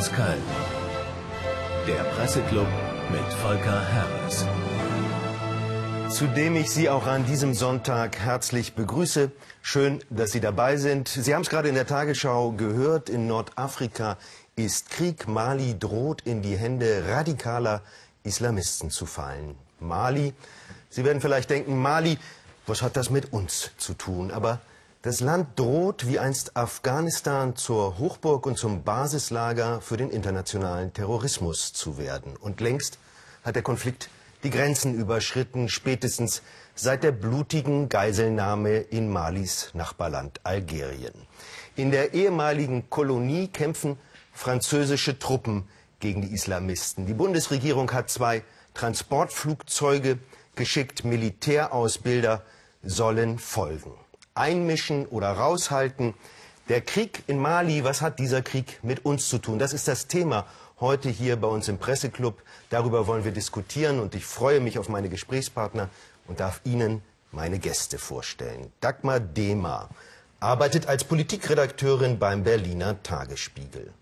aus Köln. Der Presseclub mit Volker Herres. Zu dem ich Sie auch an diesem Sonntag herzlich begrüße. Schön, dass Sie dabei sind. Sie haben es gerade in der Tagesschau gehört. In Nordafrika ist Krieg. Mali droht in die Hände radikaler Islamisten zu fallen. Mali, Sie werden vielleicht denken, Mali, was hat das mit uns zu tun? Aber das Land droht wie einst Afghanistan zur Hochburg und zum Basislager für den internationalen Terrorismus zu werden. Und längst hat der Konflikt die Grenzen überschritten, spätestens seit der blutigen Geiselnahme in Malis Nachbarland Algerien. In der ehemaligen Kolonie kämpfen französische Truppen gegen die Islamisten. Die Bundesregierung hat zwei Transportflugzeuge geschickt, Militärausbilder sollen folgen einmischen oder raushalten. Der Krieg in Mali, was hat dieser Krieg mit uns zu tun? Das ist das Thema heute hier bei uns im Presseclub. Darüber wollen wir diskutieren und ich freue mich auf meine Gesprächspartner und darf Ihnen meine Gäste vorstellen. Dagmar Dehmer arbeitet als Politikredakteurin beim Berliner Tagesspiegel.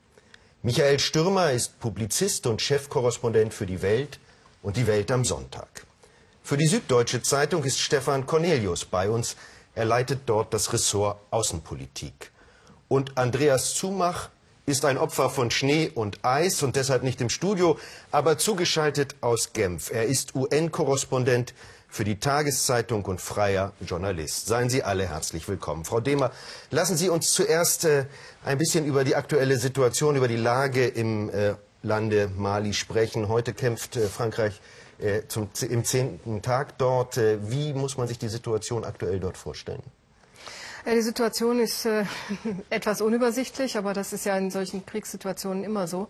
Michael Stürmer ist Publizist und Chefkorrespondent für die Welt und die Welt am Sonntag. Für die Süddeutsche Zeitung ist Stefan Cornelius bei uns. Er leitet dort das Ressort Außenpolitik. Und Andreas Zumach ist ein Opfer von Schnee und Eis und deshalb nicht im Studio, aber zugeschaltet aus Genf. Er ist UN-Korrespondent für die Tageszeitung und freier Journalist. Seien Sie alle herzlich willkommen. Frau Demer, lassen Sie uns zuerst äh, ein bisschen über die aktuelle Situation, über die Lage im äh, Lande Mali sprechen. Heute kämpft äh, Frankreich äh, zum, im zehnten Tag dort. Äh, wie muss man sich die Situation aktuell dort vorstellen? Ja, die Situation ist äh, etwas unübersichtlich, aber das ist ja in solchen Kriegssituationen immer so.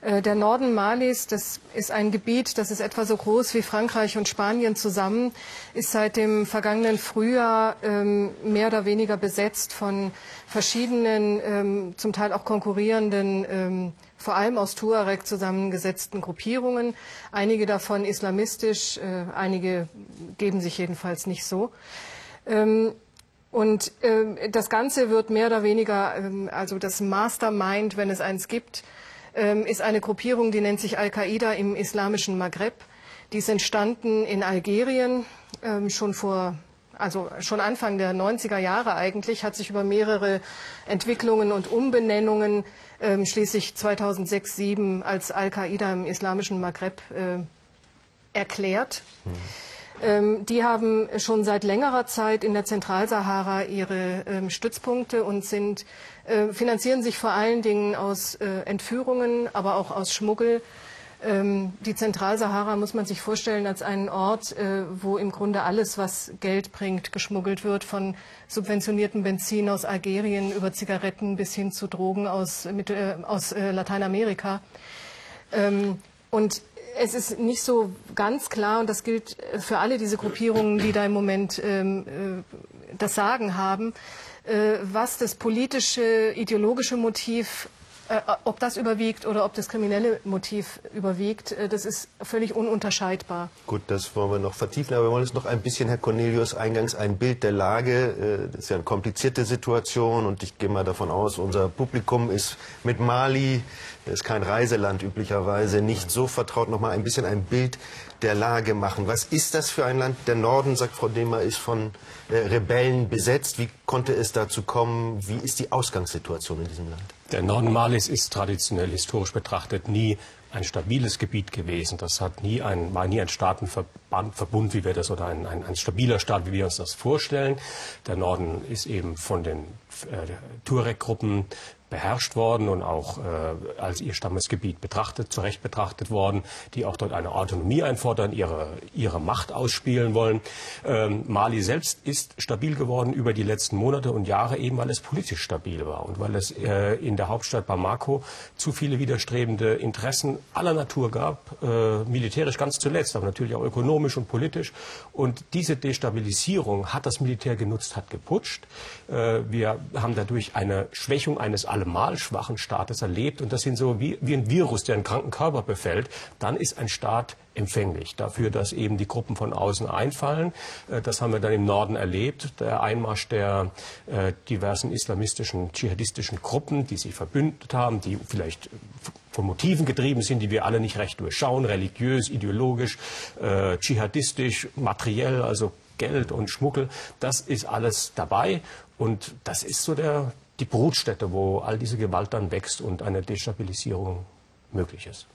Äh, der Norden Malis, das ist ein Gebiet, das ist etwa so groß wie Frankreich und Spanien zusammen, ist seit dem vergangenen Frühjahr ähm, mehr oder weniger besetzt von verschiedenen, ähm, zum Teil auch konkurrierenden ähm, vor allem aus Tuareg zusammengesetzten Gruppierungen. Einige davon islamistisch, äh, einige geben sich jedenfalls nicht so. Ähm, und äh, das Ganze wird mehr oder weniger, ähm, also das Mastermind, wenn es eins gibt, ähm, ist eine Gruppierung, die nennt sich Al-Qaida im islamischen Maghreb. Die ist entstanden in Algerien schon vor also schon Anfang der 90er Jahre eigentlich, hat sich über mehrere Entwicklungen und Umbenennungen ähm, schließlich 2006, 2007 als Al-Qaida im islamischen Maghreb äh, erklärt. Mhm. Ähm, die haben schon seit längerer Zeit in der Zentralsahara ihre ähm, Stützpunkte und sind, äh, finanzieren sich vor allen Dingen aus äh, Entführungen, aber auch aus Schmuggel die Zentralsahara muss man sich vorstellen als einen Ort, äh, wo im Grunde alles, was Geld bringt, geschmuggelt wird, von subventioniertem Benzin aus Algerien über Zigaretten bis hin zu Drogen aus, äh, aus äh, Lateinamerika. Ähm, und es ist nicht so ganz klar, und das gilt für alle diese Gruppierungen, die da im Moment ähm, das Sagen haben, was das politische, ideologische Motiv ob das überwiegt oder ob das kriminelle Motiv überwiegt, äh, das ist völlig ununterscheidbar. Gut, das wollen wir noch vertiefen, aber wir wollen jetzt noch ein bisschen, Herr Cornelius, eingangs ein Bild der Lage. Äh, das ist ja eine komplizierte Situation und ich gehe mal davon aus, unser Publikum ist mit Mali, das ist kein Reiseland üblicherweise, nicht so vertraut. Noch mal ein bisschen ein Bild der Lage machen. Was ist das für ein Land? Der Norden, sagt Frau Demer, ist von Rebellen besetzt. Wie konnte es dazu kommen? Wie ist die Ausgangssituation in diesem Land? Der Norden Malis ist traditionell historisch betrachtet nie ein stabiles Gebiet gewesen. Das hat nie ein, war nie ein Staatenverbund, wie wir das, oder ein, ein, ein stabiler Staat, wie wir uns das vorstellen. Der Norden ist eben von den äh, Tuareg-Gruppen beherrscht worden und auch äh, als ihr Stammesgebiet betrachtet, zu Recht betrachtet worden, die auch dort eine Autonomie einfordern, ihre, ihre Macht ausspielen wollen. Ähm, Mali selbst ist stabil geworden über die letzten Monate und Jahre, eben weil es politisch stabil war und weil es äh, in der Hauptstadt Bamako zu viele widerstrebende Interessen aller Natur gab, äh, militärisch ganz zuletzt, aber natürlich auch ökonomisch und politisch. Und diese Destabilisierung hat das Militär genutzt, hat geputscht. Äh, wir haben dadurch eine Schwächung eines allemal schwachen Staates erlebt. Und das sind so wie, wie ein Virus, der einen kranken Körper befällt. Dann ist ein Staat empfänglich dafür, dass eben die Gruppen von außen einfallen. Äh, das haben wir dann im Norden erlebt. Der Einmarsch der äh, diversen islamistischen, dschihadistischen Gruppen, die sich verbündet haben, die vielleicht von Motiven getrieben sind, die wir alle nicht recht durchschauen, religiös, ideologisch, äh, dschihadistisch, materiell, also Geld und Schmuggel, das ist alles dabei. Und das ist so der, die Brutstätte, wo all diese Gewalt dann wächst und eine Destabilisierung möglich ist.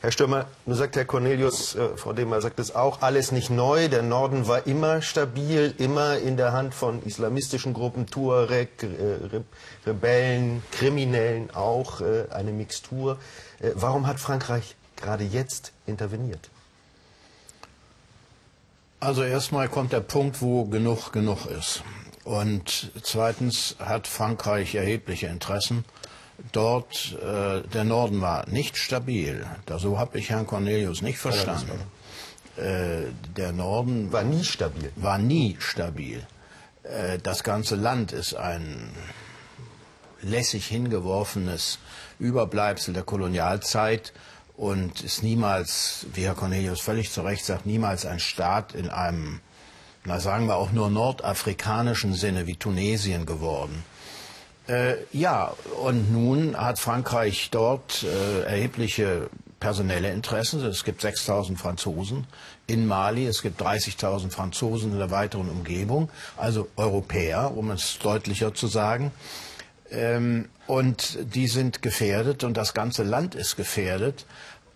Herr Stürmer, nun sagt Herr Cornelius, äh, Frau Demer sagt es auch, alles nicht neu. Der Norden war immer stabil, immer in der Hand von islamistischen Gruppen, Tuareg, äh, Re Rebellen, Kriminellen auch, äh, eine Mixtur. Äh, warum hat Frankreich gerade jetzt interveniert? Also erstmal kommt der Punkt, wo genug genug ist. Und zweitens hat Frankreich erhebliche Interessen dort äh, der Norden war nicht stabil. Da, so habe ich Herrn Cornelius nicht verstanden. Äh, der Norden war nie stabil. War nie stabil. Äh, das ganze Land ist ein lässig hingeworfenes Überbleibsel der Kolonialzeit und ist niemals, wie Herr Cornelius völlig zu Recht sagt, niemals ein Staat in einem, na sagen wir auch nur nordafrikanischen Sinne wie Tunesien geworden. Äh, ja, und nun hat Frankreich dort äh, erhebliche personelle Interessen. Es gibt 6000 Franzosen in Mali, es gibt 30.000 Franzosen in der weiteren Umgebung, also Europäer, um es deutlicher zu sagen. Ähm, und die sind gefährdet und das ganze Land ist gefährdet.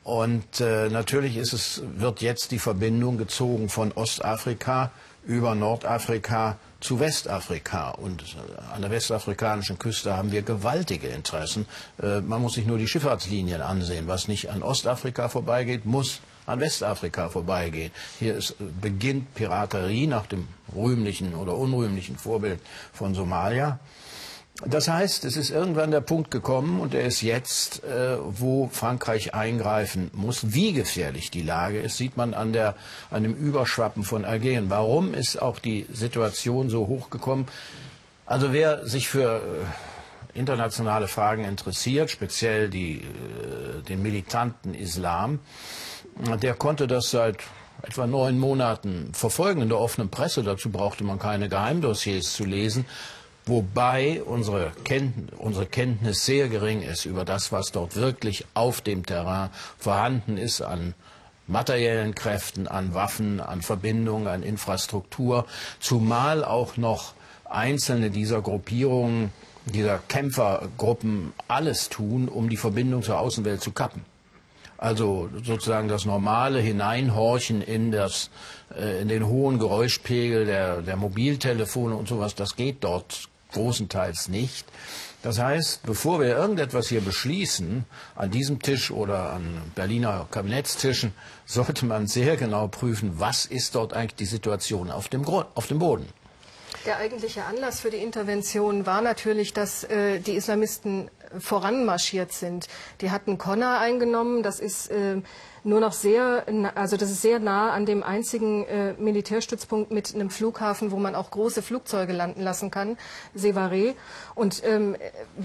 Und äh, natürlich ist es, wird jetzt die Verbindung gezogen von Ostafrika über Nordafrika zu Westafrika. Und an der westafrikanischen Küste haben wir gewaltige Interessen. Äh, man muss sich nur die Schifffahrtslinien ansehen. Was nicht an Ostafrika vorbeigeht, muss an Westafrika vorbeigehen. Hier ist, äh, beginnt Piraterie nach dem rühmlichen oder unrühmlichen Vorbild von Somalia. Das heißt, es ist irgendwann der Punkt gekommen und er ist jetzt, äh, wo Frankreich eingreifen muss. Wie gefährlich die Lage ist, sieht man an, der, an dem Überschwappen von Algerien. Warum ist auch die Situation so hochgekommen? Also wer sich für äh, internationale Fragen interessiert, speziell die, äh, den militanten Islam, der konnte das seit etwa neun Monaten verfolgen in der offenen Presse. Dazu brauchte man keine Geheimdossiers zu lesen wobei unsere Kenntnis, unsere Kenntnis sehr gering ist über das, was dort wirklich auf dem Terrain vorhanden ist an materiellen Kräften, an Waffen, an Verbindungen, an Infrastruktur, zumal auch noch einzelne dieser Gruppierungen, dieser Kämpfergruppen alles tun, um die Verbindung zur Außenwelt zu kappen. Also sozusagen das normale Hineinhorchen in, das, äh, in den hohen Geräuschpegel der, der Mobiltelefone und sowas, das geht dort großenteils nicht. Das heißt, bevor wir irgendetwas hier beschließen, an diesem Tisch oder an Berliner Kabinettstischen, sollte man sehr genau prüfen, was ist dort eigentlich die Situation auf dem, Grund, auf dem Boden. Der eigentliche Anlass für die Intervention war natürlich, dass äh, die Islamisten voranmarschiert sind. Die hatten Konna eingenommen, das ist äh, nur noch sehr, also das ist sehr nah an dem einzigen äh, Militärstützpunkt mit einem Flughafen, wo man auch große Flugzeuge landen lassen kann, Sevare. Und ähm,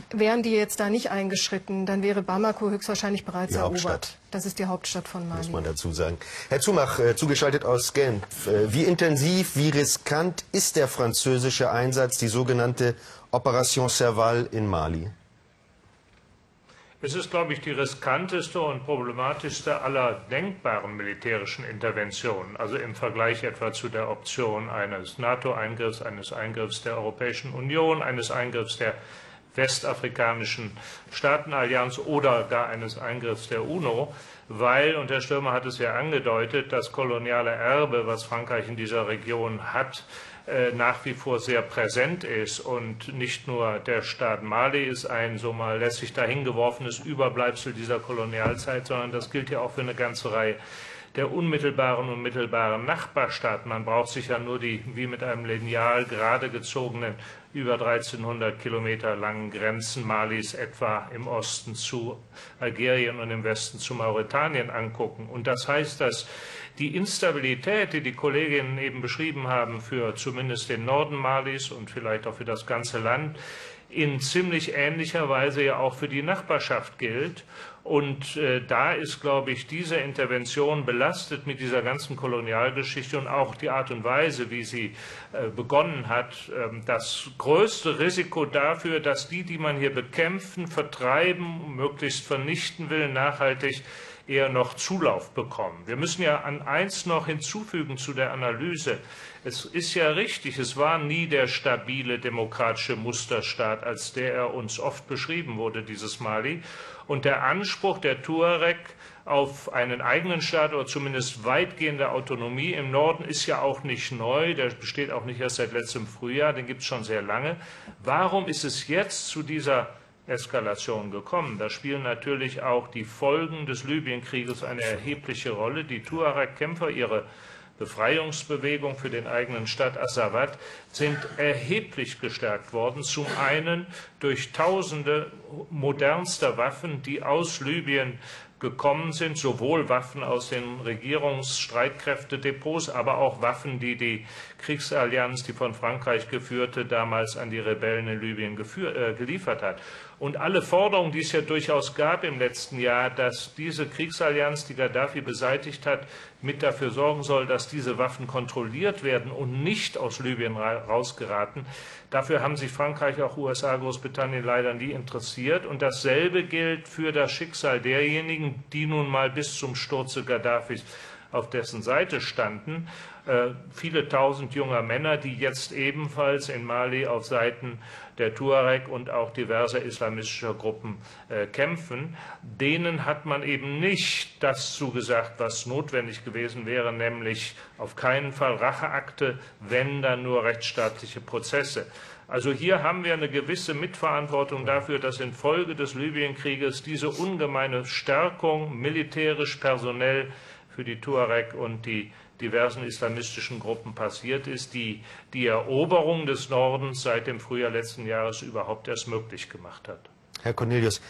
wären die jetzt da nicht eingeschritten, dann wäre Bamako höchstwahrscheinlich bereits die erobert. Hauptstadt. Das ist die Hauptstadt von Mali. Muss man dazu sagen. Herr Zumach, äh, zugeschaltet aus Genf. Äh, wie intensiv, wie riskant ist der französische Einsatz, die sogenannte Operation Serval in Mali? Es ist, glaube ich, die riskanteste und problematischste aller denkbaren militärischen Interventionen, also im Vergleich etwa zu der Option eines NATO-Eingriffs, eines Eingriffs der Europäischen Union, eines Eingriffs der westafrikanischen Staatenallianz oder gar eines Eingriffs der UNO, weil, und Herr Stürmer hat es ja angedeutet, das koloniale Erbe, was Frankreich in dieser Region hat, nach wie vor sehr präsent ist und nicht nur der Staat Mali ist ein so mal lässig dahingeworfenes Überbleibsel dieser Kolonialzeit, sondern das gilt ja auch für eine ganze Reihe der unmittelbaren und mittelbaren Nachbarstaaten. Man braucht sich ja nur die wie mit einem Lineal gerade gezogenen über 1300 Kilometer langen Grenzen Malis etwa im Osten zu Algerien und im Westen zu Mauretanien angucken. Und das heißt, dass die Instabilität, die die Kolleginnen eben beschrieben haben, für zumindest den Norden Malis und vielleicht auch für das ganze Land, in ziemlich ähnlicher Weise ja auch für die Nachbarschaft gilt. Und äh, da ist, glaube ich, diese Intervention belastet mit dieser ganzen Kolonialgeschichte und auch die Art und Weise, wie sie äh, begonnen hat, äh, das größte Risiko dafür, dass die, die man hier bekämpfen, vertreiben, möglichst vernichten will, nachhaltig eher noch Zulauf bekommen. Wir müssen ja an eins noch hinzufügen zu der Analyse. Es ist ja richtig, es war nie der stabile demokratische Musterstaat, als der er uns oft beschrieben wurde, dieses Mali. Und der Anspruch der Tuareg auf einen eigenen Staat oder zumindest weitgehende Autonomie im Norden ist ja auch nicht neu, der besteht auch nicht erst seit letztem Frühjahr, den gibt es schon sehr lange. Warum ist es jetzt zu dieser Eskalation gekommen? Da spielen natürlich auch die Folgen des Libyenkrieges eine erhebliche Rolle. Die Tuareg-Kämpfer, ihre Befreiungsbewegung für den eigenen Stadt Assavat sind erheblich gestärkt worden. Zum einen durch Tausende modernster Waffen, die aus Libyen gekommen sind, sowohl Waffen aus den Regierungsstreitkräftedepots, aber auch Waffen, die die Kriegsallianz, die von Frankreich geführte, damals an die Rebellen in Libyen äh, geliefert hat. Und alle Forderungen, die es ja durchaus gab im letzten Jahr, dass diese Kriegsallianz, die Gaddafi beseitigt hat, mit dafür sorgen soll, dass diese Waffen kontrolliert werden und nicht aus Libyen rausgeraten, Dafür haben sich Frankreich, auch USA, Großbritannien leider nie interessiert. Und dasselbe gilt für das Schicksal derjenigen, die nun mal bis zum Sturze Gaddafis auf dessen Seite standen. Äh, viele tausend junger Männer, die jetzt ebenfalls in Mali auf Seiten der Tuareg und auch diverser islamistischer Gruppen äh, kämpfen. Denen hat man eben nicht das zugesagt, was notwendig gewesen wäre, nämlich auf keinen Fall Racheakte, wenn dann nur rechtsstaatliche Prozesse. Also hier haben wir eine gewisse Mitverantwortung dafür, dass infolge des Libyenkrieges diese ungemeine Stärkung militärisch, personell für die Tuareg und die diversen islamistischen Gruppen passiert ist, die die Eroberung des Nordens seit dem Frühjahr letzten Jahres überhaupt erst möglich gemacht hat. Herr Cornelius,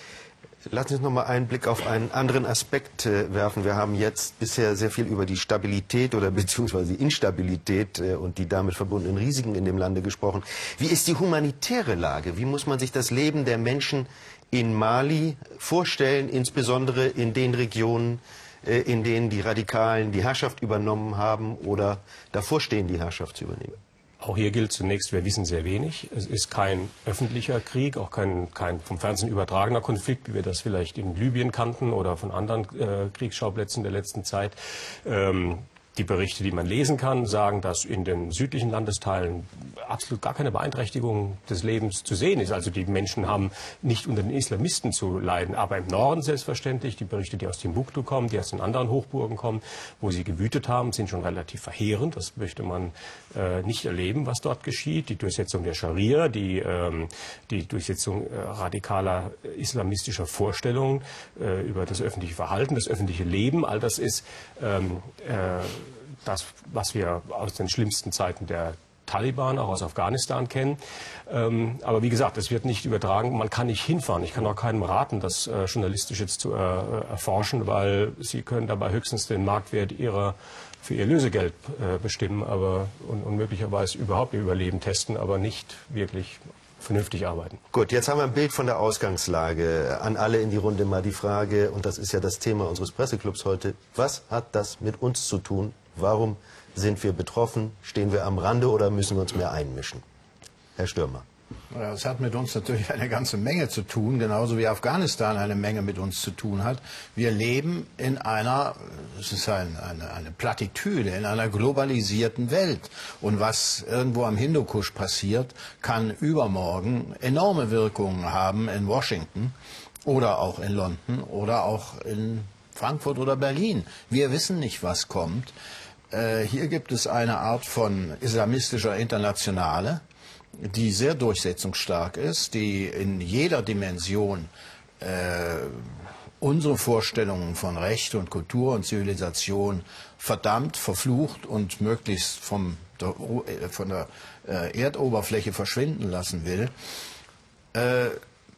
lassen Sie uns noch mal einen Blick auf einen anderen Aspekt äh, werfen. Wir haben jetzt bisher sehr viel über die Stabilität oder beziehungsweise die Instabilität äh, und die damit verbundenen Risiken in dem Lande gesprochen. Wie ist die humanitäre Lage? Wie muss man sich das Leben der Menschen in Mali vorstellen, insbesondere in den Regionen, in denen die Radikalen die Herrschaft übernommen haben oder davor stehen, die Herrschaft zu übernehmen? Auch hier gilt zunächst, wir wissen sehr wenig. Es ist kein öffentlicher Krieg, auch kein, kein vom Fernsehen übertragener Konflikt, wie wir das vielleicht in Libyen kannten oder von anderen äh, Kriegsschauplätzen der letzten Zeit. Ähm, die Berichte, die man lesen kann, sagen, dass in den südlichen Landesteilen absolut gar keine Beeinträchtigung des Lebens zu sehen ist. Also die Menschen haben nicht unter den Islamisten zu leiden, aber im Norden selbstverständlich. Die Berichte, die aus Timbuktu kommen, die aus den anderen Hochburgen kommen, wo sie gewütet haben, sind schon relativ verheerend. Das möchte man äh, nicht erleben, was dort geschieht. Die Durchsetzung der Scharia, die, ähm, die Durchsetzung äh, radikaler islamistischer Vorstellungen äh, über das öffentliche Verhalten, das öffentliche Leben, all das ist ähm, äh, das, was wir aus den schlimmsten Zeiten der Taliban, auch aus Afghanistan kennen. Ähm, aber wie gesagt, es wird nicht übertragen. Man kann nicht hinfahren. Ich kann auch keinem raten, das äh, journalistisch jetzt zu äh, erforschen, weil Sie können dabei höchstens den Marktwert Ihrer für Ihr Lösegeld äh, bestimmen aber, und, und möglicherweise überhaupt Ihr Überleben testen, aber nicht wirklich vernünftig arbeiten. Gut, jetzt haben wir ein Bild von der Ausgangslage. An alle in die Runde mal die Frage, und das ist ja das Thema unseres Presseclubs heute, was hat das mit uns zu tun, Warum sind wir betroffen? Stehen wir am Rande oder müssen wir uns mehr einmischen? Herr Stürmer. Das hat mit uns natürlich eine ganze Menge zu tun, genauso wie Afghanistan eine Menge mit uns zu tun hat. Wir leben in einer, es ist ein, eine, eine Plattitüde, in einer globalisierten Welt. Und was irgendwo am Hindukusch passiert, kann übermorgen enorme Wirkungen haben in Washington oder auch in London oder auch in Frankfurt oder Berlin. Wir wissen nicht, was kommt. Äh, hier gibt es eine Art von islamistischer Internationale, die sehr durchsetzungsstark ist, die in jeder Dimension äh, unsere Vorstellungen von Recht und Kultur und Zivilisation verdammt, verflucht und möglichst vom, der, äh, von der äh, Erdoberfläche verschwinden lassen will.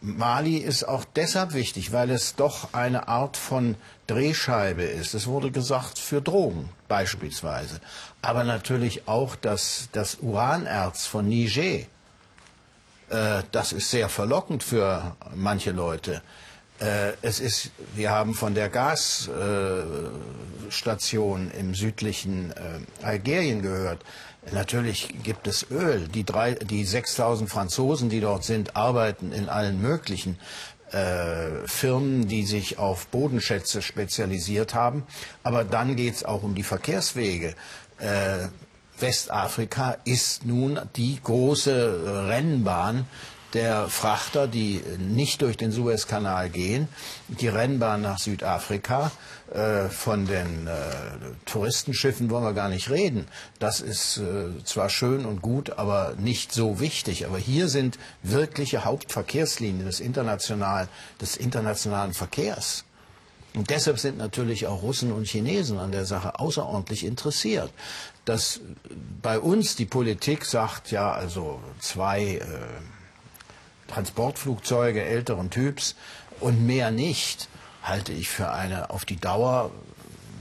Äh, Mali ist auch deshalb wichtig, weil es doch eine Art von Drehscheibe ist. Es wurde gesagt, für Drogen beispielsweise. Aber natürlich auch das, das Uranerz von Niger. Äh, das ist sehr verlockend für manche Leute. Äh, es ist, wir haben von der Gasstation im südlichen äh, Algerien gehört. Natürlich gibt es Öl. Die, drei, die 6000 Franzosen, die dort sind, arbeiten in allen möglichen äh, Firmen, die sich auf Bodenschätze spezialisiert haben. Aber dann geht es auch um die Verkehrswege. Äh, Westafrika ist nun die große Rennbahn der Frachter, die nicht durch den Suezkanal gehen, die Rennbahn nach Südafrika. Äh, von den äh, Touristenschiffen wollen wir gar nicht reden. Das ist äh, zwar schön und gut, aber nicht so wichtig. Aber hier sind wirkliche Hauptverkehrslinien des, international, des internationalen Verkehrs. Und deshalb sind natürlich auch Russen und Chinesen an der Sache außerordentlich interessiert. Dass bei uns die Politik sagt, ja, also zwei äh, Transportflugzeuge älteren Typs und mehr nicht, halte ich für eine auf die Dauer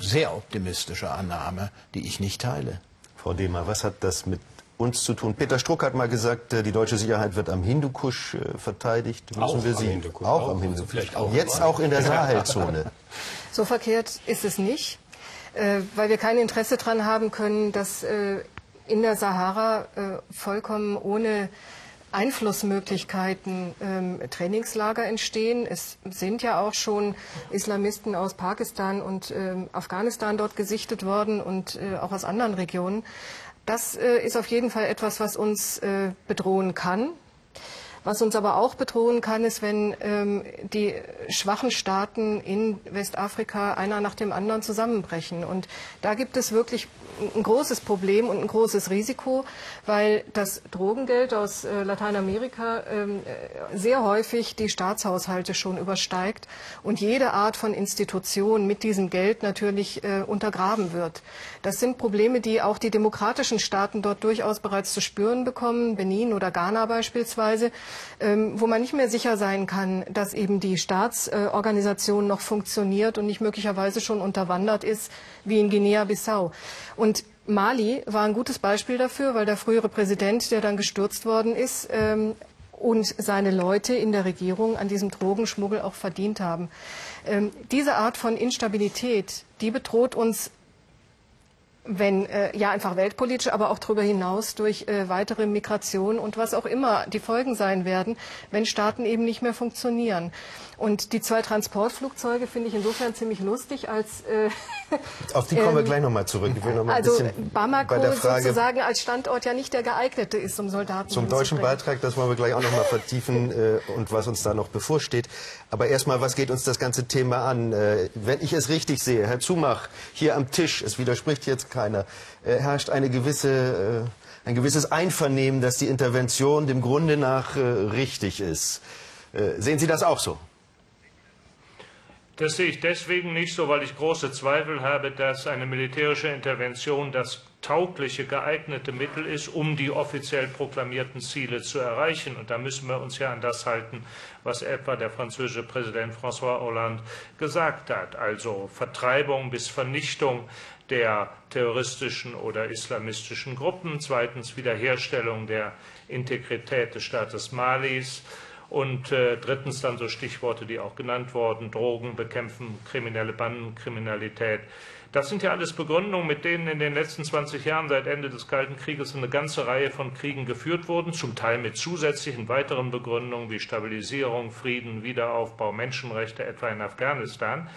sehr optimistische Annahme, die ich nicht teile. Frau Dehmer, was hat das mit uns zu tun? Peter Struck hat mal gesagt, äh, die deutsche Sicherheit wird am Hindukusch äh, verteidigt. Müssen auch wir sie am Hindukusch, auch, auch am Hindukusch. Also vielleicht auch Jetzt auch in der Sahelzone. So verkehrt ist es nicht, äh, weil wir kein Interesse daran haben können, dass in der Sahara vollkommen ohne Einflussmöglichkeiten ähm, Trainingslager entstehen. Es sind ja auch schon Islamisten aus Pakistan und ähm, Afghanistan dort gesichtet worden und äh, auch aus anderen Regionen. Das äh, ist auf jeden Fall etwas, was uns äh, bedrohen kann. Was uns aber auch bedrohen kann, ist, wenn ähm, die schwachen Staaten in Westafrika einer nach dem anderen zusammenbrechen. Und da gibt es wirklich ein großes Problem und ein großes Risiko, weil das Drogengeld aus äh, Lateinamerika ähm, äh, sehr häufig die Staatshaushalte schon übersteigt und jede Art von Institution mit diesem Geld natürlich äh, untergraben wird. Das sind Probleme, die auch die demokratischen Staaten dort durchaus bereits zu spüren bekommen, Benin oder Ghana beispielsweise wo man nicht mehr sicher sein kann, dass eben die Staatsorganisation noch funktioniert und nicht möglicherweise schon unterwandert ist, wie in Guinea-Bissau. Und Mali war ein gutes Beispiel dafür, weil der frühere Präsident, der dann gestürzt worden ist, ähm, und seine Leute in der Regierung an diesem Drogenschmuggel auch verdient haben. Ähm, diese Art von Instabilität, die bedroht uns wenn äh, ja einfach weltpolitisch, aber auch darüber hinaus durch äh, weitere Migration und was auch immer die Folgen sein werden, wenn Staaten eben nicht mehr funktionieren. Und die zwei Transportflugzeuge finde ich insofern ziemlich lustig, als äh, auf die kommen wir ähm, gleich nochmal zurück. Ich will noch mal also Bamako der sozusagen als Standort ja nicht der geeignete ist, um Soldaten zum deutschen Beitrag. Das wollen wir gleich auch noch mal vertiefen äh, und was uns da noch bevorsteht. Aber erstmal, was geht uns das ganze Thema an? Äh, wenn ich es richtig sehe, Herr Zumach hier am Tisch, es widerspricht jetzt keiner, äh, herrscht eine gewisse äh, ein gewisses Einvernehmen, dass die Intervention dem Grunde nach äh, richtig ist. Äh, sehen Sie das auch so? Das sehe ich deswegen nicht so, weil ich große Zweifel habe, dass eine militärische Intervention das taugliche, geeignete Mittel ist, um die offiziell proklamierten Ziele zu erreichen. Und da müssen wir uns ja an das halten, was etwa der französische Präsident François Hollande gesagt hat. Also Vertreibung bis Vernichtung der terroristischen oder islamistischen Gruppen. Zweitens Wiederherstellung der Integrität des Staates Malis. Und äh, drittens dann so Stichworte, die auch genannt wurden, Drogen bekämpfen, kriminelle Bandenkriminalität. Das sind ja alles Begründungen, mit denen in den letzten 20 Jahren seit Ende des Kalten Krieges eine ganze Reihe von Kriegen geführt wurden, zum Teil mit zusätzlichen weiteren Begründungen wie Stabilisierung, Frieden, Wiederaufbau, Menschenrechte, etwa in Afghanistan.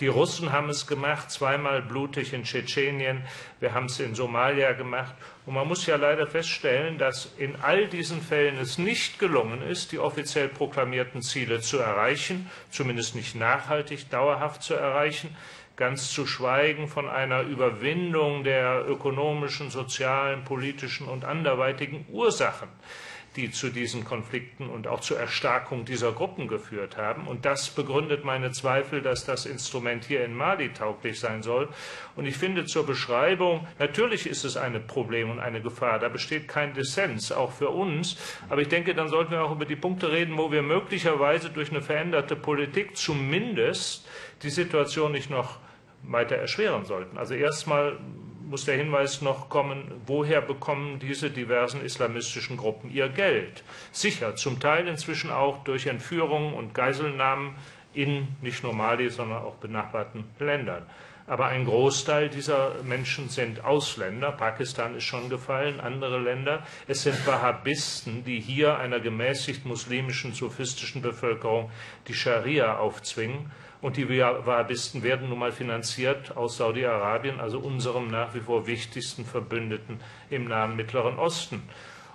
Die Russen haben es gemacht, zweimal blutig in Tschetschenien, wir haben es in Somalia gemacht. Und man muss ja leider feststellen, dass in all diesen Fällen es nicht gelungen ist, die offiziell proklamierten Ziele zu erreichen, zumindest nicht nachhaltig, dauerhaft zu erreichen, ganz zu schweigen von einer Überwindung der ökonomischen, sozialen, politischen und anderweitigen Ursachen die zu diesen Konflikten und auch zur Erstarkung dieser Gruppen geführt haben. Und das begründet meine Zweifel, dass das Instrument hier in Mali tauglich sein soll. Und ich finde zur Beschreibung, natürlich ist es ein Problem und eine Gefahr, da besteht kein Dissens, auch für uns. Aber ich denke, dann sollten wir auch über die Punkte reden, wo wir möglicherweise durch eine veränderte Politik zumindest die Situation nicht noch weiter erschweren sollten. Also erstmal muss der Hinweis noch kommen, woher bekommen diese diversen islamistischen Gruppen ihr Geld? Sicher, zum Teil inzwischen auch durch Entführungen und Geiselnahmen in nicht nur Mali, sondern auch benachbarten Ländern. Aber ein Großteil dieser Menschen sind Ausländer. Pakistan ist schon gefallen, andere Länder. Es sind Wahhabisten, die hier einer gemäßigt muslimischen, sophistischen Bevölkerung die Scharia aufzwingen. Und die Wahhabisten werden nun mal finanziert aus Saudi-Arabien, also unserem nach wie vor wichtigsten Verbündeten im nahen Mittleren Osten.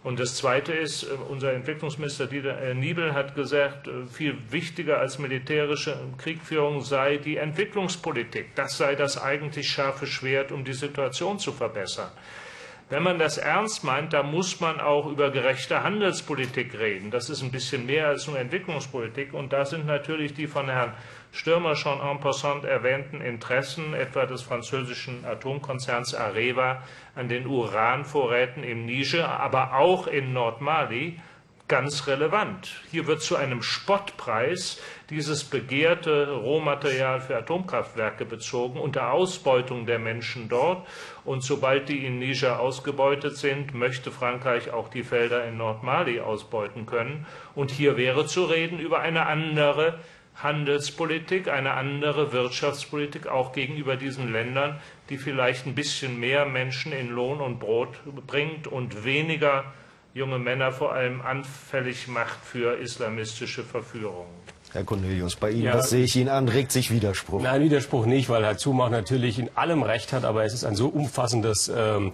Und das Zweite ist, äh, unser Entwicklungsminister Dieter äh, Niebel hat gesagt, äh, viel wichtiger als militärische Kriegführung sei die Entwicklungspolitik. Das sei das eigentlich scharfe Schwert, um die Situation zu verbessern. Wenn man das ernst meint, dann muss man auch über gerechte Handelspolitik reden. Das ist ein bisschen mehr als nur Entwicklungspolitik. Und da sind natürlich die von Herrn Stürmer schon en passant erwähnten Interessen, etwa des französischen Atomkonzerns Areva, an den Uranvorräten im Niger, aber auch in Nordmali, ganz relevant. Hier wird zu einem Spottpreis dieses begehrte Rohmaterial für Atomkraftwerke bezogen unter Ausbeutung der Menschen dort. Und sobald die in Niger ausgebeutet sind, möchte Frankreich auch die Felder in Nordmali ausbeuten können. Und hier wäre zu reden über eine andere Handelspolitik, eine andere Wirtschaftspolitik auch gegenüber diesen Ländern, die vielleicht ein bisschen mehr Menschen in Lohn und Brot bringt und weniger junge Männer vor allem anfällig macht für islamistische Verführungen. Herr Cornelius, bei Ihnen, ja, das sehe ich Ihnen an, regt sich Widerspruch. Nein, Widerspruch nicht, weil Herr Zumach natürlich in allem Recht hat, aber es ist ein so umfassendes ähm, äh,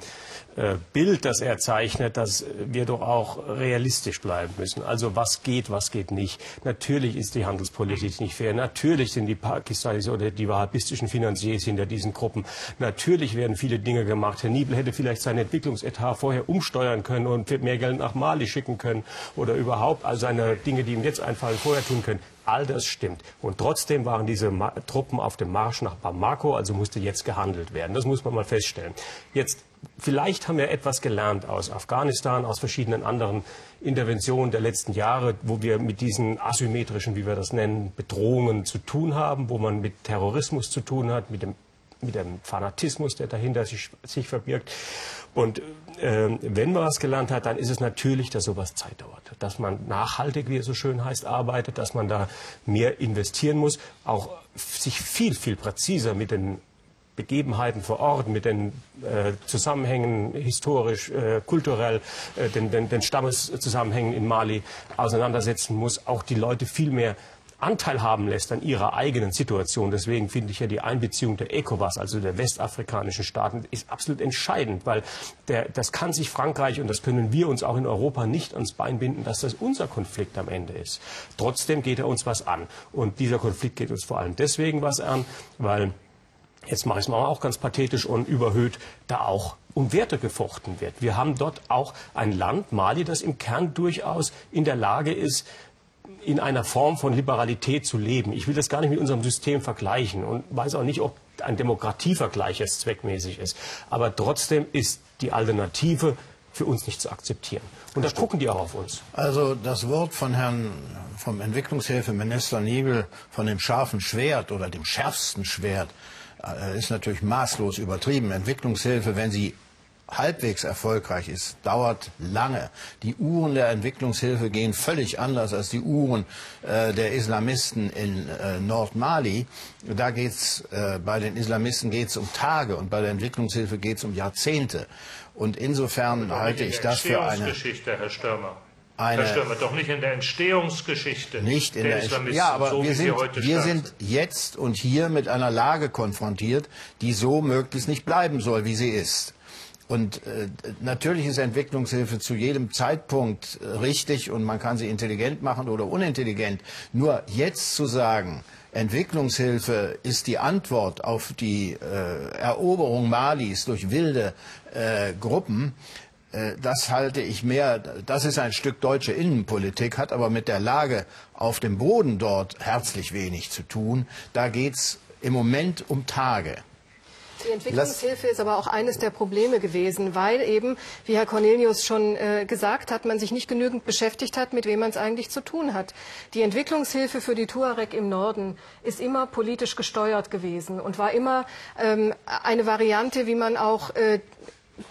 Bild, das er zeichnet, dass wir doch auch realistisch bleiben müssen. Also was geht, was geht nicht. Natürlich ist die Handelspolitik nicht fair. Natürlich sind die Pakistanis oder die wahhabistischen Finanziers hinter diesen Gruppen. Natürlich werden viele Dinge gemacht. Herr Niebel hätte vielleicht seinen Entwicklungsetat vorher umsteuern können und mehr Geld nach Mali schicken können oder überhaupt all seine Dinge, die ihm jetzt einfallen, vorher tun können. All das stimmt. Und trotzdem waren diese Ma Truppen auf dem Marsch nach Bamako, also musste jetzt gehandelt werden. Das muss man mal feststellen. Jetzt Vielleicht haben wir etwas gelernt aus Afghanistan, aus verschiedenen anderen Interventionen der letzten Jahre, wo wir mit diesen asymmetrischen, wie wir das nennen, Bedrohungen zu tun haben, wo man mit Terrorismus zu tun hat, mit dem, mit dem Fanatismus, der dahinter sich, sich verbirgt. Und äh, wenn man was gelernt hat, dann ist es natürlich, dass sowas Zeit dauert. Dass man nachhaltig, wie es so schön heißt, arbeitet, dass man da mehr investieren muss, auch sich viel, viel präziser mit den Begebenheiten vor Ort, mit den äh, Zusammenhängen historisch, äh, kulturell, äh, den, den, den Stammeszusammenhängen in Mali auseinandersetzen muss, auch die Leute viel mehr Anteil haben lässt an ihrer eigenen Situation. Deswegen finde ich ja die Einbeziehung der ECOWAS, also der westafrikanischen Staaten, ist absolut entscheidend, weil der, das kann sich Frankreich und das können wir uns auch in Europa nicht ans Bein binden, dass das unser Konflikt am Ende ist. Trotzdem geht er uns was an. Und dieser Konflikt geht uns vor allem deswegen was an, weil jetzt mache ich es mal auch ganz pathetisch und überhöht, da auch um Werte gefochten wird. Wir haben dort auch ein Land, Mali, das im Kern durchaus in der Lage ist, in einer Form von Liberalität zu leben. Ich will das gar nicht mit unserem System vergleichen und weiß auch nicht, ob ein Demokratievergleich jetzt zweckmäßig ist. Aber trotzdem ist die Alternative für uns nicht zu akzeptieren. Und da gucken die auch auf uns. Also das Wort von Herrn vom Entwicklungshilfeminister Niebel von dem scharfen Schwert oder dem schärfsten Schwert ist natürlich maßlos übertrieben. Entwicklungshilfe, wenn sie halbwegs erfolgreich ist, dauert lange. Die Uhren der Entwicklungshilfe gehen völlig anders als die Uhren äh, der Islamisten in äh, Nordmali. Da geht's äh, bei den Islamisten geht's um Tage und bei der Entwicklungshilfe geht's um Jahrzehnte. Und insofern halte ich das für eine Geschichte, Herr Stürmer eine. Das stimmt, doch nicht in der Entstehungsgeschichte nicht in der, der. Ja, aber so, wir, sind, wir sind jetzt und hier mit einer Lage konfrontiert, die so möglichst nicht bleiben soll, wie sie ist. Und äh, natürlich ist Entwicklungshilfe zu jedem Zeitpunkt äh, richtig und man kann sie intelligent machen oder unintelligent. Nur jetzt zu sagen, Entwicklungshilfe ist die Antwort auf die äh, Eroberung Malis durch wilde äh, Gruppen, das halte ich mehr, das ist ein Stück deutsche Innenpolitik, hat aber mit der Lage auf dem Boden dort herzlich wenig zu tun. Da geht es im Moment um Tage. Die Entwicklungshilfe ist aber auch eines der Probleme gewesen, weil eben, wie Herr Cornelius schon äh, gesagt hat, man sich nicht genügend beschäftigt hat, mit wem man es eigentlich zu tun hat. Die Entwicklungshilfe für die Tuareg im Norden ist immer politisch gesteuert gewesen und war immer ähm, eine Variante, wie man auch äh,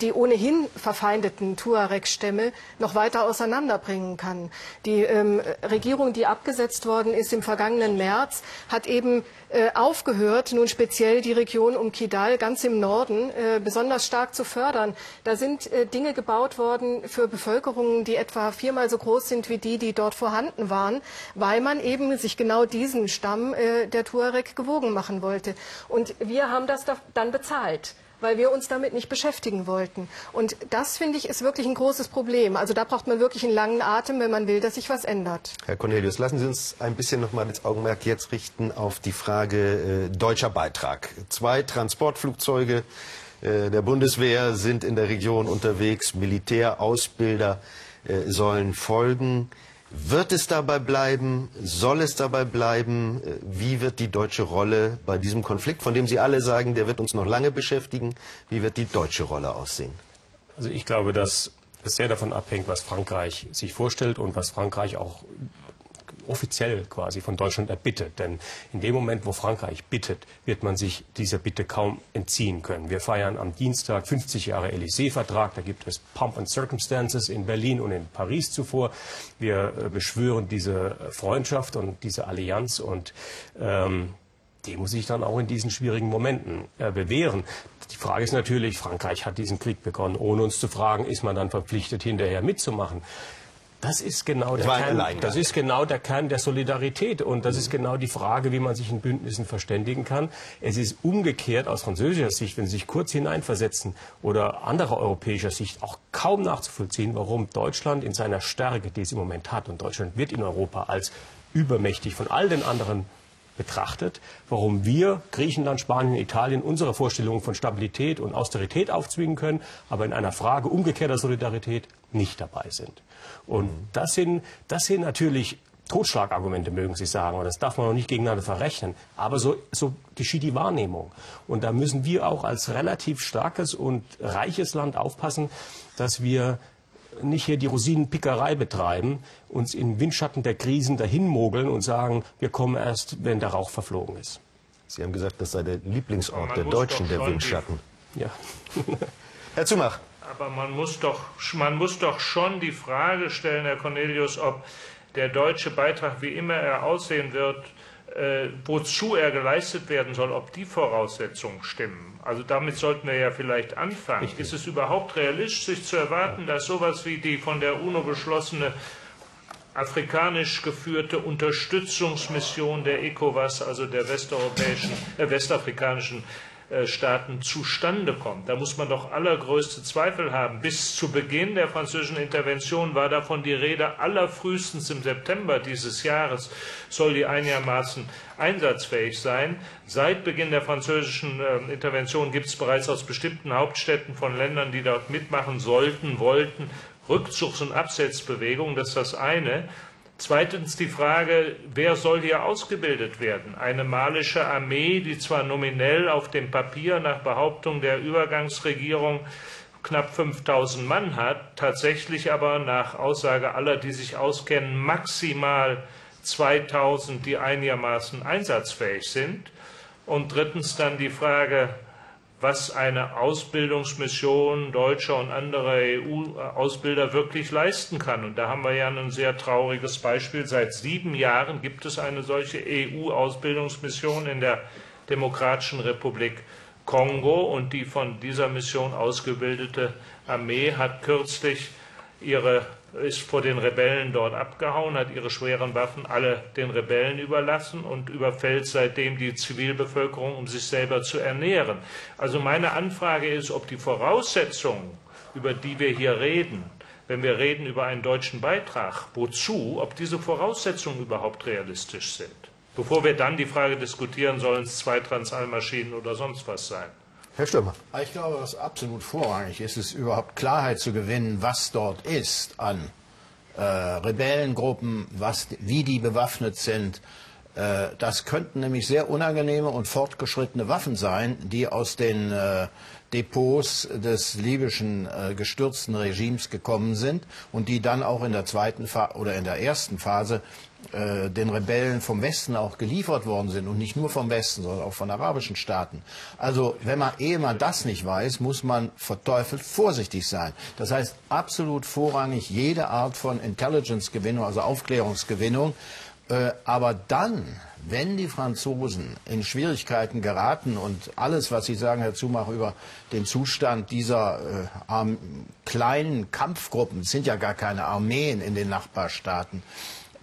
die ohnehin verfeindeten Tuareg-Stämme noch weiter auseinanderbringen kann. Die ähm, Regierung, die abgesetzt worden ist im vergangenen März, hat eben äh, aufgehört, nun speziell die Region um Kidal ganz im Norden äh, besonders stark zu fördern. Da sind äh, Dinge gebaut worden für Bevölkerungen, die etwa viermal so groß sind wie die, die dort vorhanden waren, weil man eben sich genau diesen Stamm äh, der Tuareg gewogen machen wollte. Und wir haben das dann bezahlt weil wir uns damit nicht beschäftigen wollten. Und das, finde ich, ist wirklich ein großes Problem. Also da braucht man wirklich einen langen Atem, wenn man will, dass sich was ändert. Herr Cornelius, lassen Sie uns ein bisschen noch mal das Augenmerk jetzt richten auf die Frage äh, deutscher Beitrag. Zwei Transportflugzeuge äh, der Bundeswehr sind in der Region unterwegs. Militärausbilder äh, sollen folgen. Wird es dabei bleiben? Soll es dabei bleiben? Wie wird die deutsche Rolle bei diesem Konflikt, von dem Sie alle sagen, der wird uns noch lange beschäftigen, wie wird die deutsche Rolle aussehen? Also ich glaube, dass es sehr davon abhängt, was Frankreich sich vorstellt und was Frankreich auch offiziell quasi von Deutschland erbittet. Denn in dem Moment, wo Frankreich bittet, wird man sich dieser Bitte kaum entziehen können. Wir feiern am Dienstag 50 Jahre Élysée-Vertrag. Da gibt es Pump and Circumstances in Berlin und in Paris zuvor. Wir äh, beschwören diese Freundschaft und diese Allianz und ähm, die muss sich dann auch in diesen schwierigen Momenten äh, bewähren. Die Frage ist natürlich, Frankreich hat diesen Krieg begonnen, ohne uns zu fragen, ist man dann verpflichtet, hinterher mitzumachen. Das ist genau der Kern. Das ist genau der Kern der Solidarität und das mhm. ist genau die Frage, wie man sich in Bündnissen verständigen kann. Es ist umgekehrt aus französischer Sicht, wenn Sie sich kurz hineinversetzen oder anderer europäischer Sicht auch kaum nachzuvollziehen, warum Deutschland in seiner Stärke, die es im Moment hat, und Deutschland wird in Europa als übermächtig von all den anderen betrachtet, warum wir Griechenland, Spanien, Italien unsere Vorstellungen von Stabilität und Austerität aufzwingen können, aber in einer Frage umgekehrter Solidarität nicht dabei sind. Und das sind, das sind natürlich Totschlagargumente, mögen Sie sagen, und das darf man auch nicht gegeneinander verrechnen. Aber so, so geschieht die Wahrnehmung. Und da müssen wir auch als relativ starkes und reiches Land aufpassen, dass wir nicht hier die Rosinenpickerei betreiben, uns in Windschatten der Krisen dahinmogeln und sagen, wir kommen erst, wenn der Rauch verflogen ist. Sie haben gesagt, das sei der Lieblingsort der Deutschen, der Windschatten. Ja. Herr Zumach. Aber man muss, doch, man muss doch schon die Frage stellen, Herr Cornelius, ob der deutsche Beitrag, wie immer er aussehen wird, äh, wozu er geleistet werden soll, ob die Voraussetzungen stimmen. Also damit sollten wir ja vielleicht anfangen. Richtig. Ist es überhaupt realistisch zu erwarten, dass sowas wie die von der UNO beschlossene afrikanisch geführte Unterstützungsmission der ECOWAS, also der westeuropäischen, äh, westafrikanischen Staaten zustande kommt. Da muss man doch allergrößte Zweifel haben. Bis zu Beginn der französischen Intervention war davon die Rede, allerfrühestens im September dieses Jahres soll die einigermaßen einsatzfähig sein. Seit Beginn der französischen äh, Intervention gibt es bereits aus bestimmten Hauptstädten von Ländern, die dort mitmachen sollten, wollten, Rückzugs- und Absetzbewegungen. Das ist das eine. Zweitens die Frage, wer soll hier ausgebildet werden? Eine malische Armee, die zwar nominell auf dem Papier nach Behauptung der Übergangsregierung knapp 5000 Mann hat, tatsächlich aber nach Aussage aller, die sich auskennen, maximal 2000, die einigermaßen einsatzfähig sind. Und drittens dann die Frage, was eine Ausbildungsmission deutscher und anderer EU-Ausbilder wirklich leisten kann. Und da haben wir ja ein sehr trauriges Beispiel. Seit sieben Jahren gibt es eine solche EU-Ausbildungsmission in der Demokratischen Republik Kongo und die von dieser Mission ausgebildete Armee hat kürzlich ihre ist vor den Rebellen dort abgehauen, hat ihre schweren Waffen alle den Rebellen überlassen und überfällt seitdem die Zivilbevölkerung, um sich selber zu ernähren. Also meine Anfrage ist, ob die Voraussetzungen, über die wir hier reden, wenn wir reden über einen deutschen Beitrag, wozu, ob diese Voraussetzungen überhaupt realistisch sind. Bevor wir dann die Frage diskutieren, sollen es zwei Transallmaschinen oder sonst was sein. Herr Stürmer. Ich glaube, was absolut vorrangig ist, ist überhaupt Klarheit zu gewinnen, was dort ist an äh, Rebellengruppen, was, wie die bewaffnet sind, Äh, das könnten nämlich sehr unangenehme und fortgeschrittene Waffen sein, die aus den äh, Depots des libyschen äh, gestürzten Regimes gekommen sind und die dann auch in der zweiten Fa oder in der ersten Phase äh, den Rebellen vom Westen auch geliefert worden sind und nicht nur vom Westen, sondern auch von arabischen Staaten. Also wenn man, ehe man das nicht weiß, muss man verteufelt vorsichtig sein. Das heißt absolut vorrangig jede Art von Intelligence-Gewinnung, also Aufklärungsgewinnung, äh, aber dann, wenn die Franzosen in Schwierigkeiten geraten und alles, was Sie sagen, Herr Zumach, über den Zustand dieser äh, kleinen Kampfgruppen, sind ja gar keine Armeen in den Nachbarstaaten,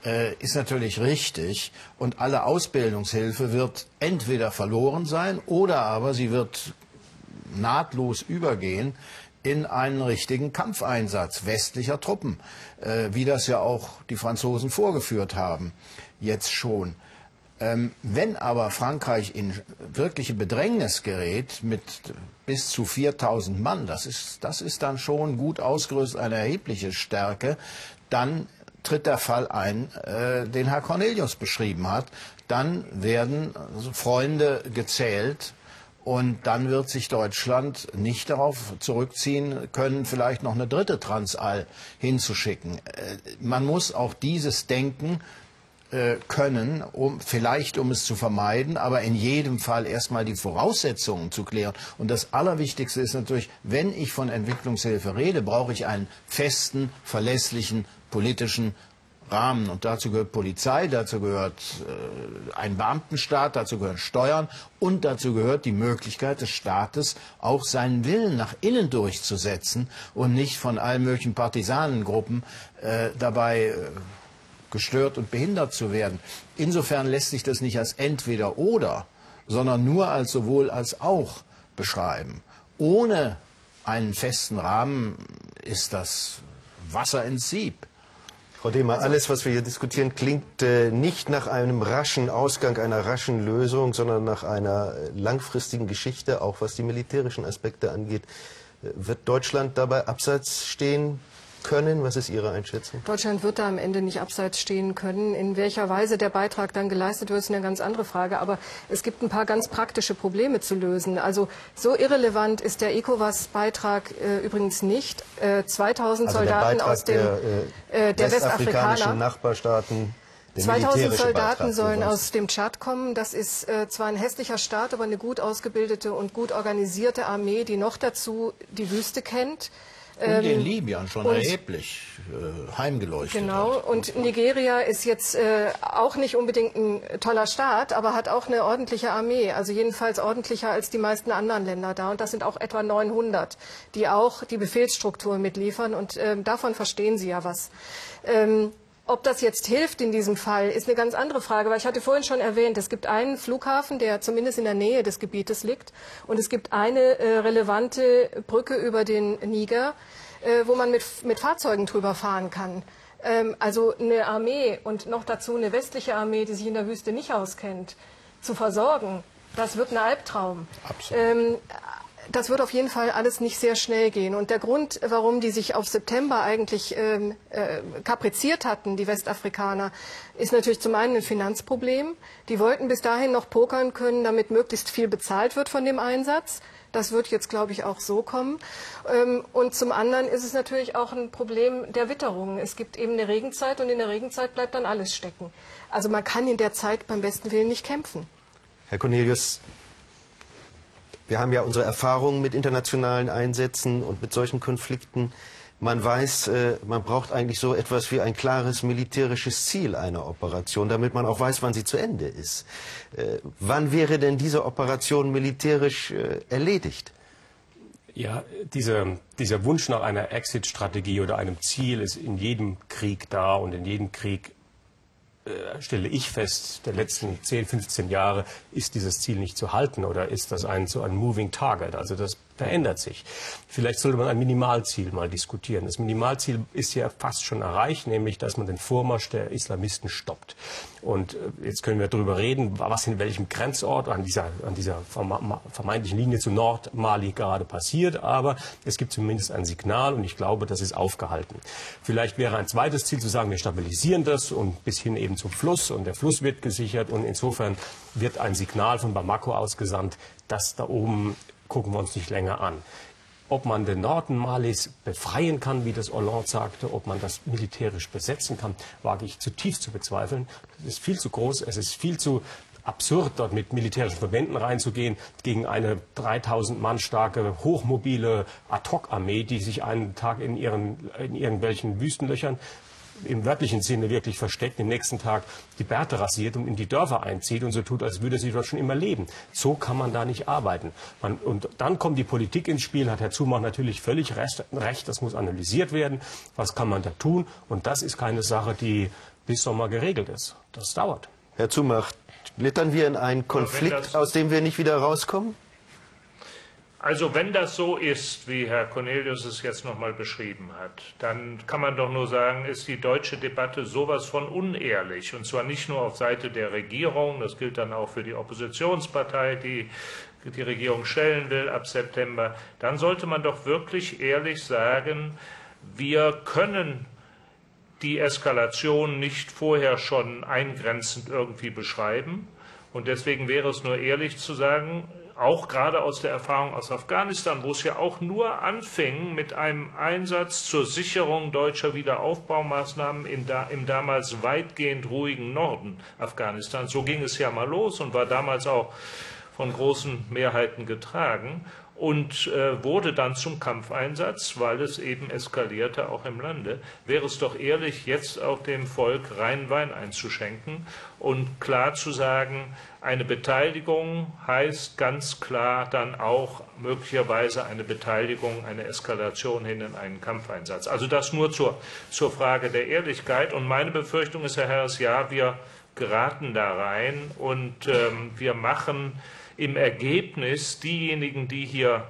äh, ist natürlich richtig. Und alle Ausbildungshilfe wird entweder verloren sein oder aber sie wird nahtlos übergehen in einen richtigen Kampfeinsatz westlicher Truppen, äh, wie das ja auch die Franzosen vorgeführt haben, jetzt schon. Ähm, wenn aber Frankreich in wirkliche Bedrängnis gerät mit bis zu 4000 Mann, das ist, das ist dann schon gut ausgerüstet, eine erhebliche Stärke, dann tritt der Fall ein, äh, den Herr Cornelius beschrieben hat. Dann werden Freunde gezählt, und dann wird sich Deutschland nicht darauf zurückziehen können, vielleicht noch eine dritte Transall hinzuschicken. Äh, man muss auch dieses Denken äh, können, um, vielleicht um es zu vermeiden, aber in jedem Fall erstmal die Voraussetzungen zu klären. Und das Allerwichtigste ist natürlich, wenn ich von Entwicklungshilfe rede, brauche ich einen festen, verlässlichen politischen Rahmen. Und dazu gehört Polizei, dazu gehört äh, ein Beamtenstaat, dazu gehören Steuern und dazu gehört die Möglichkeit des Staates, auch seinen Willen nach innen durchzusetzen und nicht von allen möglichen Partisanengruppen äh, dabei äh, gestört und behindert zu werden. Insofern lässt sich das nicht als entweder oder, sondern nur als sowohl als auch beschreiben. Ohne einen festen Rahmen ist das Wasser ins Sieb. Frau Demer, alles, was wir hier diskutieren, klingt äh, nicht nach einem raschen Ausgang, einer raschen Lösung, sondern nach einer äh, langfristigen Geschichte, auch was die militärischen Aspekte angeht. Äh, wird Deutschland dabei abseits stehen? Können? Was ist Ihre Einschätzung? Deutschland wird da am Ende nicht abseits stehen können. In welcher Weise der Beitrag dann geleistet wird, ist eine ganz andere Frage. Aber es gibt ein paar ganz praktische Probleme zu lösen. Also so irrelevant ist der ECOWAS-Beitrag äh, übrigens nicht. Äh, 2000 also Soldaten aus dem, der, äh, der westafrikanischen Nachbarstaaten. 2000 Soldaten sollen aus dem Tschad kommen. Das ist äh, zwar ein hässlicher Staat, aber eine gut ausgebildete und gut organisierte Armee, die noch dazu die Wüste kennt. Und in ähm, Libyen schon erheblich äh, heimgeleuchtet. Genau, hat. und Nigeria ist jetzt äh, auch nicht unbedingt ein toller Staat, aber hat auch eine ordentliche Armee, also jedenfalls ordentlicher als die meisten anderen Länder da. Und das sind auch etwa 900, die auch die Befehlsstruktur mitliefern und äh, davon verstehen Sie ja was. Ähm, ob das jetzt hilft in diesem Fall, ist eine ganz andere Frage, weil ich hatte vorhin schon erwähnt, es gibt einen Flughafen, der zumindest in der Nähe des Gebietes liegt, und es gibt eine äh, relevante Brücke über den Niger, äh, wo man mit, mit Fahrzeugen drüber fahren kann. Ähm, also eine Armee und noch dazu eine westliche Armee, die sich in der Wüste nicht auskennt, zu versorgen, das wird ein Albtraum. Absolut. Ähm, das wird auf jeden Fall alles nicht sehr schnell gehen. Und der Grund, warum die sich auf September eigentlich ähm, äh, kapriziert hatten, die Westafrikaner, ist natürlich zum einen ein Finanzproblem. Die wollten bis dahin noch pokern können, damit möglichst viel bezahlt wird von dem Einsatz. Das wird jetzt, glaube ich, auch so kommen. Ähm, und zum anderen ist es natürlich auch ein Problem der Witterung. Es gibt eben eine Regenzeit und in der Regenzeit bleibt dann alles stecken. Also man kann in der Zeit beim besten Willen nicht kämpfen. Herr Cornelius, wir haben ja unsere Erfahrungen mit internationalen Einsätzen und mit solchen Konflikten. Man weiß, äh, man braucht eigentlich so etwas wie ein klares militärisches Ziel einer Operation, damit man auch weiß, wann sie zu Ende ist. Äh, wann wäre denn diese Operation militärisch äh, erledigt? Ja, diese, dieser Wunsch nach einer Exit-Strategie oder einem Ziel ist in jedem Krieg da und in jedem Krieg stelle ich fest, der letzten 10, 15 Jahre ist dieses Ziel nicht zu halten oder ist das ein so ein Moving Target. Also das verändert sich. Vielleicht sollte man ein Minimalziel mal diskutieren. Das Minimalziel ist ja fast schon erreicht, nämlich dass man den Vormarsch der Islamisten stoppt. Und äh, jetzt können wir darüber reden, was in welchem Grenzort an dieser, an dieser vermeintlichen Linie zu Nordmali gerade passiert. Aber es gibt zumindest ein Signal und ich glaube, das ist aufgehalten. Vielleicht wäre ein zweites Ziel zu sagen, wir stabilisieren das und bis hin eben zum Fluss und der Fluss wird gesichert und insofern wird ein Signal von Bamako ausgesandt, dass da oben gucken wir uns nicht länger an. Ob man den Norden Malis befreien kann, wie das Hollande sagte, ob man das militärisch besetzen kann, wage ich zutiefst zu bezweifeln. Es ist viel zu groß, es ist viel zu absurd, dort mit militärischen Verbänden reinzugehen gegen eine 3000 Mann starke, hochmobile Ad-Hoc-Armee, die sich einen Tag in, ihren, in irgendwelchen Wüstenlöchern im wörtlichen Sinne wirklich versteckt, den nächsten Tag die Bärte rasiert und in die Dörfer einzieht und so tut, als würde sie dort schon immer leben. So kann man da nicht arbeiten. Man, und dann kommt die Politik ins Spiel, hat Herr Zumach natürlich völlig recht, das muss analysiert werden. Was kann man da tun? Und das ist keine Sache, die bis Sommer geregelt ist. Das dauert. Herr Zumach, blättern wir in einen Konflikt, aus dem wir nicht wieder rauskommen? Also wenn das so ist, wie Herr Cornelius es jetzt nochmal beschrieben hat, dann kann man doch nur sagen, ist die deutsche Debatte sowas von unehrlich. Und zwar nicht nur auf Seite der Regierung, das gilt dann auch für die Oppositionspartei, die die Regierung stellen will ab September. Dann sollte man doch wirklich ehrlich sagen, wir können die Eskalation nicht vorher schon eingrenzend irgendwie beschreiben. Und deswegen wäre es nur ehrlich zu sagen, auch gerade aus der Erfahrung aus Afghanistan, wo es ja auch nur anfing mit einem Einsatz zur Sicherung deutscher Wiederaufbaumaßnahmen da, im damals weitgehend ruhigen Norden Afghanistans. So ging es ja mal los und war damals auch von großen Mehrheiten getragen und äh, wurde dann zum Kampfeinsatz, weil es eben eskalierte, auch im Lande. Wäre es doch ehrlich, jetzt auch dem Volk reinen Wein einzuschenken und klar zu sagen, eine Beteiligung heißt ganz klar dann auch möglicherweise eine Beteiligung, eine Eskalation hin in einen Kampfeinsatz. Also das nur zur, zur Frage der Ehrlichkeit. Und meine Befürchtung ist, Herr Harris, ja, wir geraten da rein und ähm, wir machen im Ergebnis diejenigen, die hier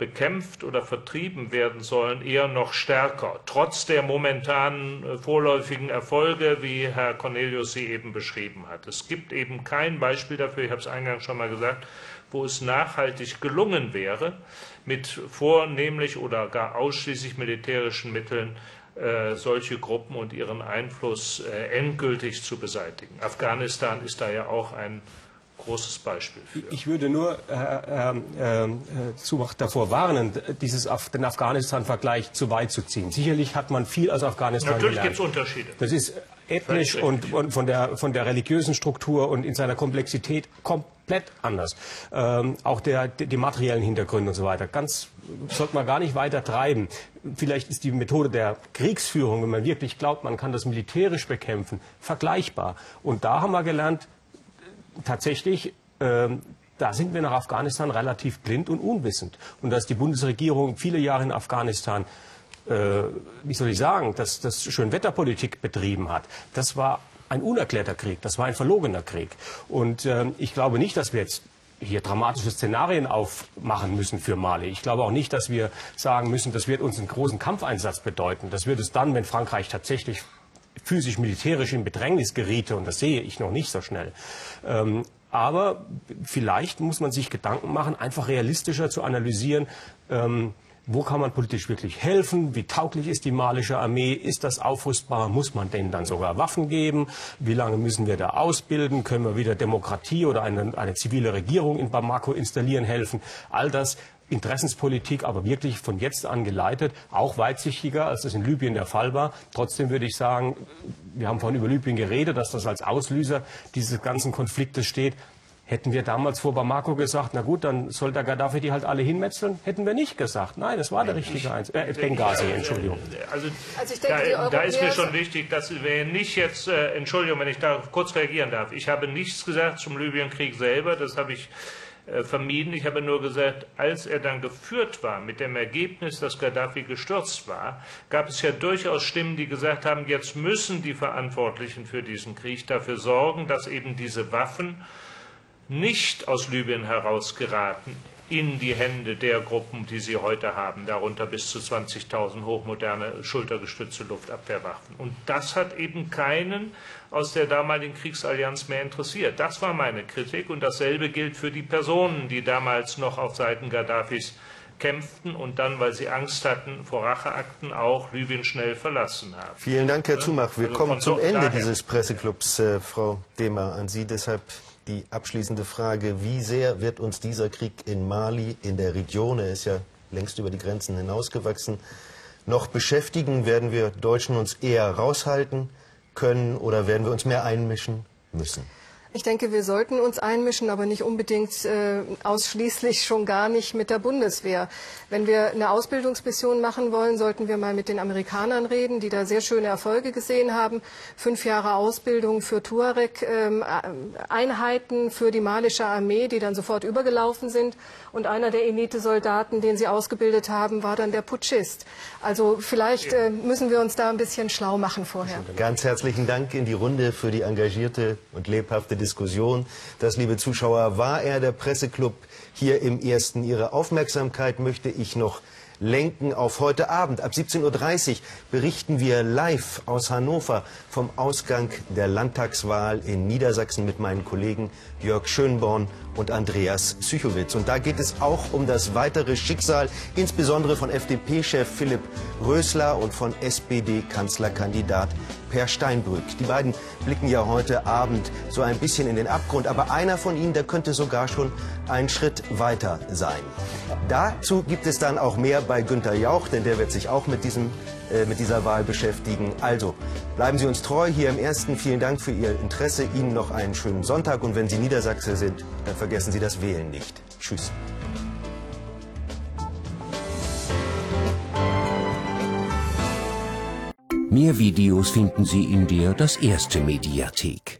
bekämpft oder vertrieben werden sollen, eher noch stärker, trotz der momentanen äh, vorläufigen Erfolge, wie Herr Cornelius sie eben beschrieben hat. Es gibt eben kein Beispiel dafür, ich habe es eingangs schon mal gesagt, wo es nachhaltig gelungen wäre, mit vornehmlich oder gar ausschließlich militärischen Mitteln äh, solche Gruppen und ihren Einfluss äh, endgültig zu beseitigen. Afghanistan ist da ja auch ein großes Beispiel für. Ich würde nur äh, äh, äh, Zumach davor warnen, dieses Af den Afghanistan-Vergleich zu weit zu ziehen. Sicherlich hat man viel aus Afghanistan Natürlich gibt es Unterschiede. Das ist ethnisch und, und, von, der, von der religiösen Struktur und in seiner Komplexität komplett anders. Ähm, auch der, die materiellen Hintergründe und so weiter. Ganz sollte man gar nicht weiter treiben. Vielleicht ist die Methode der Kriegsführung, wenn man wirklich glaubt, man kann das militärisch bekämpfen, vergleichbar. Und da haben wir gelernt, tatsächlich, äh, da sind wir nach Afghanistan relativ blind und unwissend. Und dass die Bundesregierung viele Jahre in Afghanistan äh, wie soll ich sagen, dass das Schönwetterpolitik betrieben hat, das war ein unerklärter Krieg, das war ein verlogener Krieg. Und äh, ich glaube nicht, dass wir jetzt hier dramatische Szenarien aufmachen müssen für Mali. Ich glaube auch nicht, dass wir sagen müssen, das wird uns einen großen Kampfeinsatz bedeuten. Das wird es dann, wenn Frankreich tatsächlich physisch, militärisch in Bedrängnis geriete, und das sehe ich noch nicht so schnell. Ähm, aber vielleicht muss man sich Gedanken machen, einfach realistischer zu analysieren, ähm, wo kann man politisch wirklich helfen? Wie tauglich ist die malische Armee? Ist das aufrüstbar? Muss man denen dann sogar Waffen geben? Wie lange müssen wir da ausbilden? Können wir wieder Demokratie oder eine, eine zivile Regierung in Bamako installieren helfen? All das Interessenspolitik, aber wirklich von jetzt an geleitet, auch weitsichtiger, als das in Libyen der Fall war. Trotzdem würde ich sagen, wir haben vorhin über Libyen geredet, dass das als Auslöser dieses ganzen Konfliktes steht. Hätten wir damals vor Bamako gesagt, na gut, dann soll der Gaddafi die halt alle hinmetzeln? Hätten wir nicht gesagt. Nein, das war der richtige Eins. Äh, Benghazi, Entschuldigung. Also, also denke, da, da, ist mir schon wichtig, dass wir nicht jetzt, äh, Entschuldigung, wenn ich da kurz reagieren darf. Ich habe nichts gesagt zum Libyenkrieg selber. Das habe ich vermieden. Ich habe nur gesagt, als er dann geführt war mit dem Ergebnis, dass Gaddafi gestürzt war, gab es ja durchaus Stimmen, die gesagt haben, jetzt müssen die Verantwortlichen für diesen Krieg dafür sorgen, dass eben diese Waffen nicht aus Libyen herausgeraten in die Hände der Gruppen, die sie heute haben, darunter bis zu 20.000 hochmoderne schultergestützte Luftabwehrwaffen. Und das hat eben keinen aus der damaligen Kriegsallianz mehr interessiert. Das war meine Kritik und dasselbe gilt für die Personen, die damals noch auf Seiten Gaddafis kämpften und dann, weil sie Angst hatten vor Racheakten, auch Libyen schnell verlassen haben. Vielen Dank, Herr Zumach. Wir also kommen zum Ende daher. dieses Presseclubs, äh, Frau Demer. An Sie deshalb die abschließende Frage, wie sehr wird uns dieser Krieg in Mali, in der Region, er ist ja längst über die Grenzen hinausgewachsen, noch beschäftigen? Werden wir Deutschen uns eher raushalten können oder werden wir uns mehr einmischen müssen? Ich denke, wir sollten uns einmischen, aber nicht unbedingt äh, ausschließlich schon gar nicht mit der Bundeswehr. Wenn wir eine Ausbildungsmission machen wollen, sollten wir mal mit den Amerikanern reden, die da sehr schöne Erfolge gesehen haben. Fünf Jahre Ausbildung für Tuareg-Einheiten ähm, für die malische Armee, die dann sofort übergelaufen sind. Und einer der Elite-Soldaten, den sie ausgebildet haben, war dann der Putschist. Also vielleicht äh, müssen wir uns da ein bisschen schlau machen vorher. Ganz herzlichen Dank in die Runde für die engagierte und lebhafte Diskussion. Das, liebe Zuschauer, war er, der Presseclub hier im Ersten. Ihre Aufmerksamkeit möchte ich noch lenken auf heute Abend. Ab 17.30 Uhr berichten wir live aus Hannover vom Ausgang der Landtagswahl in Niedersachsen mit meinen Kollegen Jörg Schönborn und Andreas Psychowitz. Und da geht es auch um das weitere Schicksal, insbesondere von FDP-Chef Philipp Rösler und von SPD-Kanzlerkandidat Per Steinbrück. Die beiden blicken ja heute Abend so ein bisschen in den Abgrund, aber einer von ihnen, der könnte sogar schon einen Schritt weiter sein. Dazu gibt es dann auch mehr bei Günter Jauch, denn der wird sich auch mit, diesem, äh, mit dieser Wahl beschäftigen. Also bleiben Sie uns treu hier im Ersten. Vielen Dank für Ihr Interesse. Ihnen noch einen schönen Sonntag und wenn Sie Niedersachse sind, dann vergessen Sie das Wählen nicht. Tschüss. Mehr Videos finden Sie in der Das Erste Mediathek.